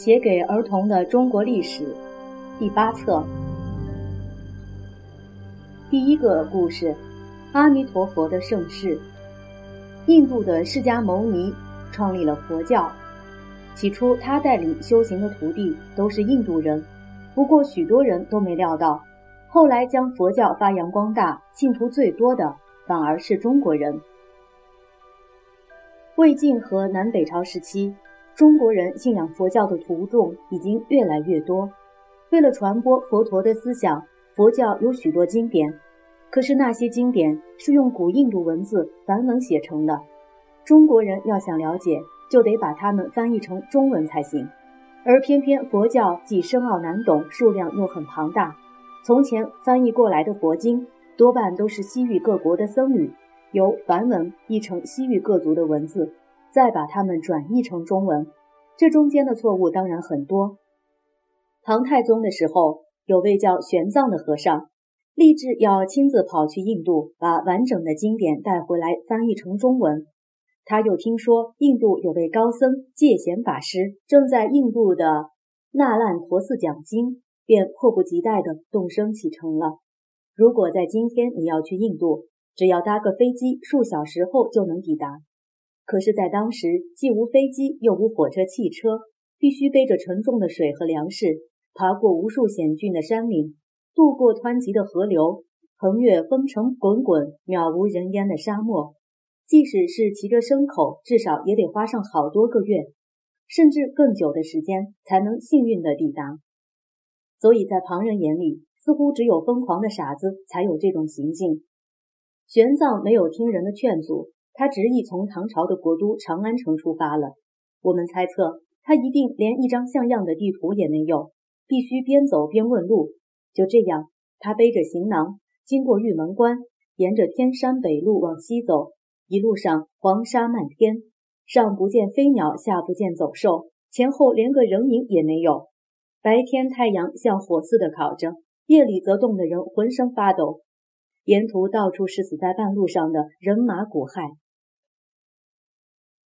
写给儿童的中国历史第八册第一个故事：阿弥陀佛的盛世。印度的释迦牟尼创立了佛教，起初他带领修行的徒弟都是印度人，不过许多人都没料到，后来将佛教发扬光大、信徒最多的反而是中国人。魏晋和南北朝时期。中国人信仰佛教的徒众已经越来越多。为了传播佛陀的思想，佛教有许多经典，可是那些经典是用古印度文字梵文写成的。中国人要想了解，就得把它们翻译成中文才行。而偏偏佛教既深奥难懂，数量又很庞大。从前翻译过来的佛经，多半都是西域各国的僧侣由梵文译成西域各族的文字。再把它们转译成中文，这中间的错误当然很多。唐太宗的时候，有位叫玄奘的和尚，立志要亲自跑去印度，把完整的经典带回来翻译成中文。他又听说印度有位高僧戒贤法师正在印度的那烂陀寺讲经，便迫不及待地动身启程了。如果在今天你要去印度，只要搭个飞机，数小时后就能抵达。可是，在当时既无飞机又无火车、汽车，必须背着沉重的水和粮食，爬过无数险峻的山岭，渡过湍急的河流，横越风尘滚滚、渺无人烟的沙漠。即使是骑着牲口，至少也得花上好多个月，甚至更久的时间，才能幸运地抵达。所以在旁人眼里，似乎只有疯狂的傻子才有这种行径。玄奘没有听人的劝阻。他执意从唐朝的国都长安城出发了。我们猜测，他一定连一张像样的地图也没有，必须边走边问路。就这样，他背着行囊，经过玉门关，沿着天山北路往西走。一路上黄沙漫天，上不见飞鸟，下不见走兽，前后连个人影也没有。白天太阳像火似的烤着，夜里则冻得人浑身发抖。沿途到处是死在半路上的人马骨骸。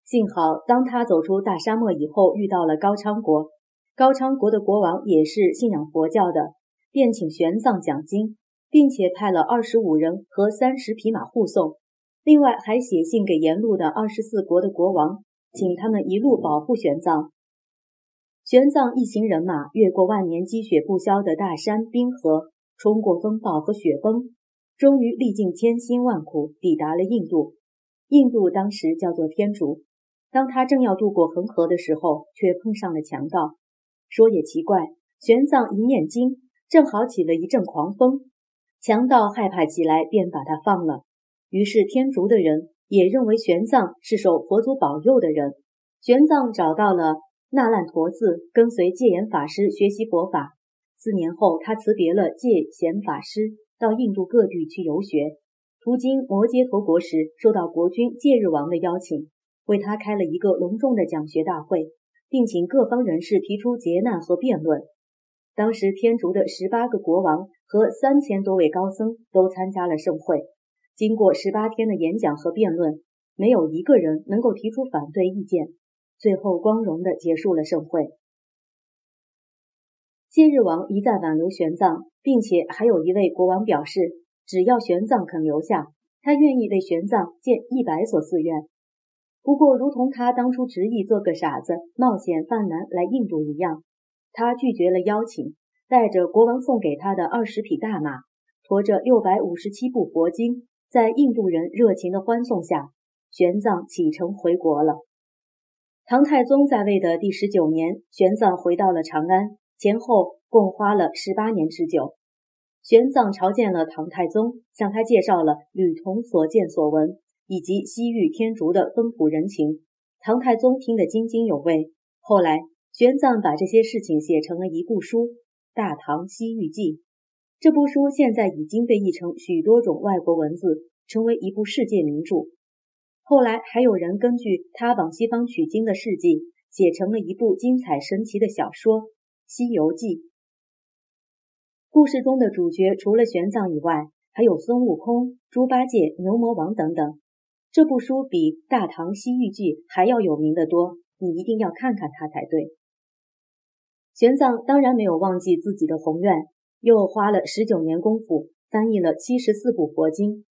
幸好，当他走出大沙漠以后，遇到了高昌国。高昌国的国王也是信仰佛教的，便请玄奘讲经，并且派了二十五人和三十匹马护送。另外，还写信给沿路的二十四国的国王，请他们一路保护玄奘。玄奘一行人马越过万年积雪不消的大山冰河，冲过风暴和雪崩，终于历尽千辛万苦，抵达了印度。印度当时叫做天竺。当他正要渡过恒河的时候，却碰上了强盗。说也奇怪，玄奘一念经，正好起了一阵狂风，强盗害怕起来，便把他放了。于是天竺的人也认为玄奘是受佛祖保佑的人。玄奘找到了那烂陀寺，跟随戒严法师学习佛法。四年后，他辞别了戒贤法师，到印度各地去游学。途经摩揭陀国时，受到国君戒日王的邀请。为他开了一个隆重的讲学大会，并请各方人士提出劫难和辩论。当时天竺的十八个国王和三千多位高僧都参加了盛会。经过十八天的演讲和辩论，没有一个人能够提出反对意见。最后光荣地结束了盛会。戒日王一再挽留玄奘，并且还有一位国王表示，只要玄奘肯留下，他愿意为玄奘建一百所寺院。不过，如同他当初执意做个傻子、冒险犯难来印度一样，他拒绝了邀请，带着国王送给他的二十匹大马，驮着六百五十七部佛经，在印度人热情的欢送下，玄奘启程回国了。唐太宗在位的第十九年，玄奘回到了长安，前后共花了十八年之久。玄奘朝见了唐太宗，向他介绍了吕同所见所闻。以及西域天竺的风土人情，唐太宗听得津津有味。后来，玄奘把这些事情写成了一部书《大唐西域记》。这部书现在已经被译成许多种外国文字，成为一部世界名著。后来，还有人根据他往西方取经的事迹，写成了一部精彩神奇的小说《西游记》。故事中的主角除了玄奘以外，还有孙悟空、猪八戒、牛魔王等等。这部书比《大唐西域记》还要有名的多，你一定要看看它才对。玄奘当然没有忘记自己的宏愿，又花了十九年功夫翻译了七十四部佛经，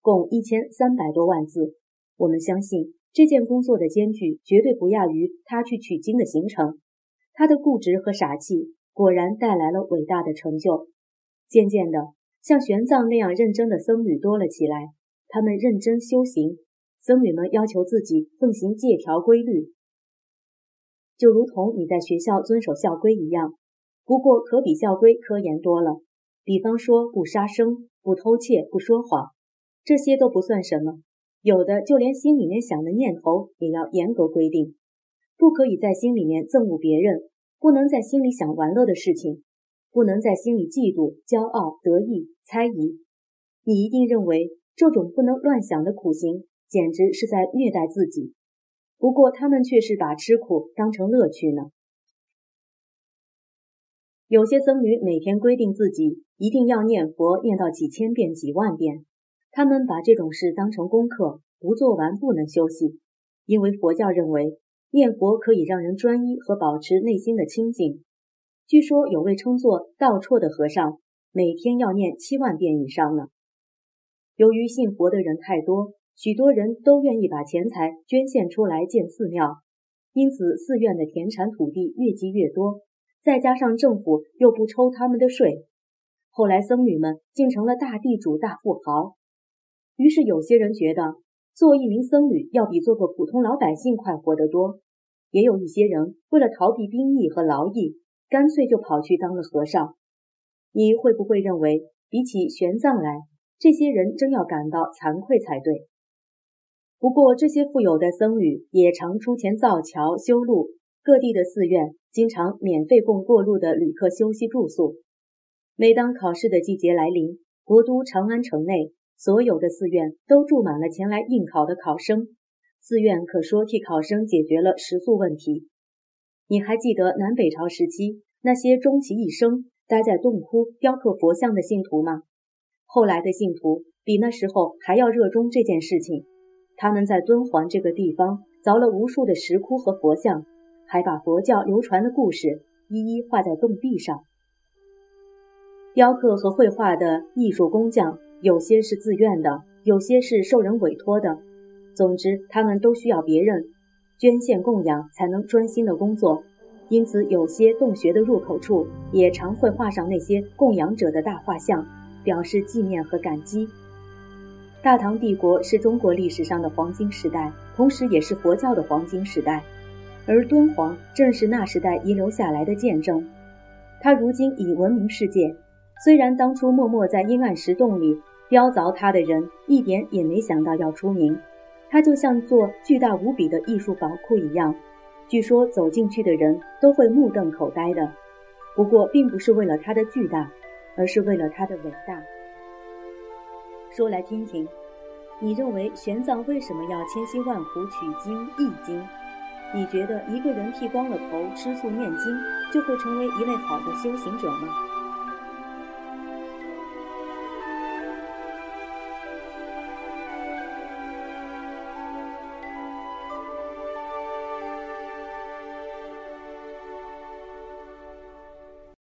共一千三百多万字。我们相信这件工作的艰巨绝对不亚于他去取经的行程。他的固执和傻气果然带来了伟大的成就。渐渐的，像玄奘那样认真的僧侣多了起来，他们认真修行。僧侣们要求自己奉行戒条规律。就如同你在学校遵守校规一样，不过可比校规科严多了。比方说，不杀生、不偷窃、不说谎，这些都不算什么。有的就连心里面想的念头也要严格规定，不可以在心里面憎恶别人，不能在心里想玩乐的事情，不能在心里嫉妒、骄傲、得意、猜疑。你一定认为这种不能乱想的苦行，简直是在虐待自己。不过他们却是把吃苦当成乐趣呢。有些僧侣每天规定自己一定要念佛，念到几千遍、几万遍。他们把这种事当成功课，不做完不能休息。因为佛教认为念佛可以让人专一和保持内心的清净。据说有位称作道绰的和尚，每天要念七万遍以上呢。由于信佛的人太多。许多人都愿意把钱财捐献出来建寺庙，因此寺院的田产土地越积越多。再加上政府又不抽他们的税，后来僧侣们竟成了大地主、大富豪。于是有些人觉得做一名僧侣要比做个普通老百姓快活得多，也有一些人为了逃避兵役和劳役，干脆就跑去当了和尚。你会不会认为，比起玄奘来，这些人真要感到惭愧才对？不过，这些富有的僧侣也常出钱造桥、修路。各地的寺院经常免费供过路的旅客休息住宿。每当考试的季节来临，国都长安城内所有的寺院都住满了前来应考的考生。寺院可说替考生解决了食宿问题。你还记得南北朝时期那些终其一生待在洞窟雕刻佛像的信徒吗？后来的信徒比那时候还要热衷这件事情。他们在敦煌这个地方凿了无数的石窟和佛像，还把佛教流传的故事一一画在洞壁上。雕刻和绘画的艺术工匠，有些是自愿的，有些是受人委托的。总之，他们都需要别人捐献供养，才能专心的工作。因此，有些洞穴的入口处也常会画上那些供养者的大画像，表示纪念和感激。大唐帝国是中国历史上的黄金时代，同时也是佛教的黄金时代，而敦煌正是那时代遗留下来的见证。它如今已闻名世界，虽然当初默默在阴暗石洞里雕凿它的人一点也没想到要出名，它就像座巨大无比的艺术宝库一样，据说走进去的人都会目瞪口呆的。不过，并不是为了它的巨大，而是为了他的伟大。说来听听，你认为玄奘为什么要千辛万苦取经译经？你觉得一个人剃光了头吃素念经就会成为一位好的修行者吗？